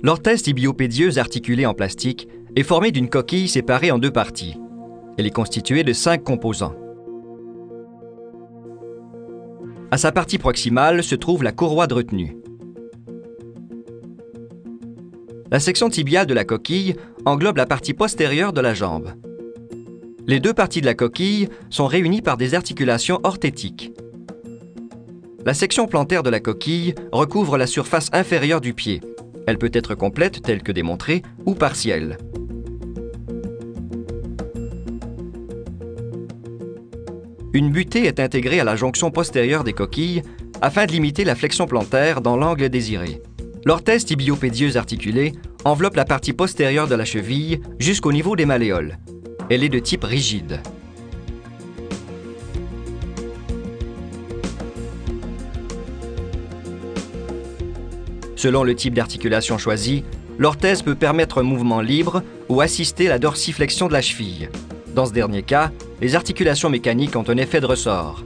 L'orthèse tibiopédieuse articulée en plastique est formée d'une coquille séparée en deux parties. Elle est constituée de cinq composants. À sa partie proximale se trouve la courroie de retenue. La section tibiale de la coquille englobe la partie postérieure de la jambe. Les deux parties de la coquille sont réunies par des articulations orthétiques. La section plantaire de la coquille recouvre la surface inférieure du pied. Elle peut être complète, telle que démontrée, ou partielle. Une butée est intégrée à la jonction postérieure des coquilles afin de limiter la flexion plantaire dans l'angle désiré. L'orthèse tibiopédieuse articulée enveloppe la partie postérieure de la cheville jusqu'au niveau des malléoles. Elle est de type rigide. Selon le type d'articulation choisi, l'orthèse peut permettre un mouvement libre ou assister la dorsiflexion de la cheville. Dans ce dernier cas, les articulations mécaniques ont un effet de ressort.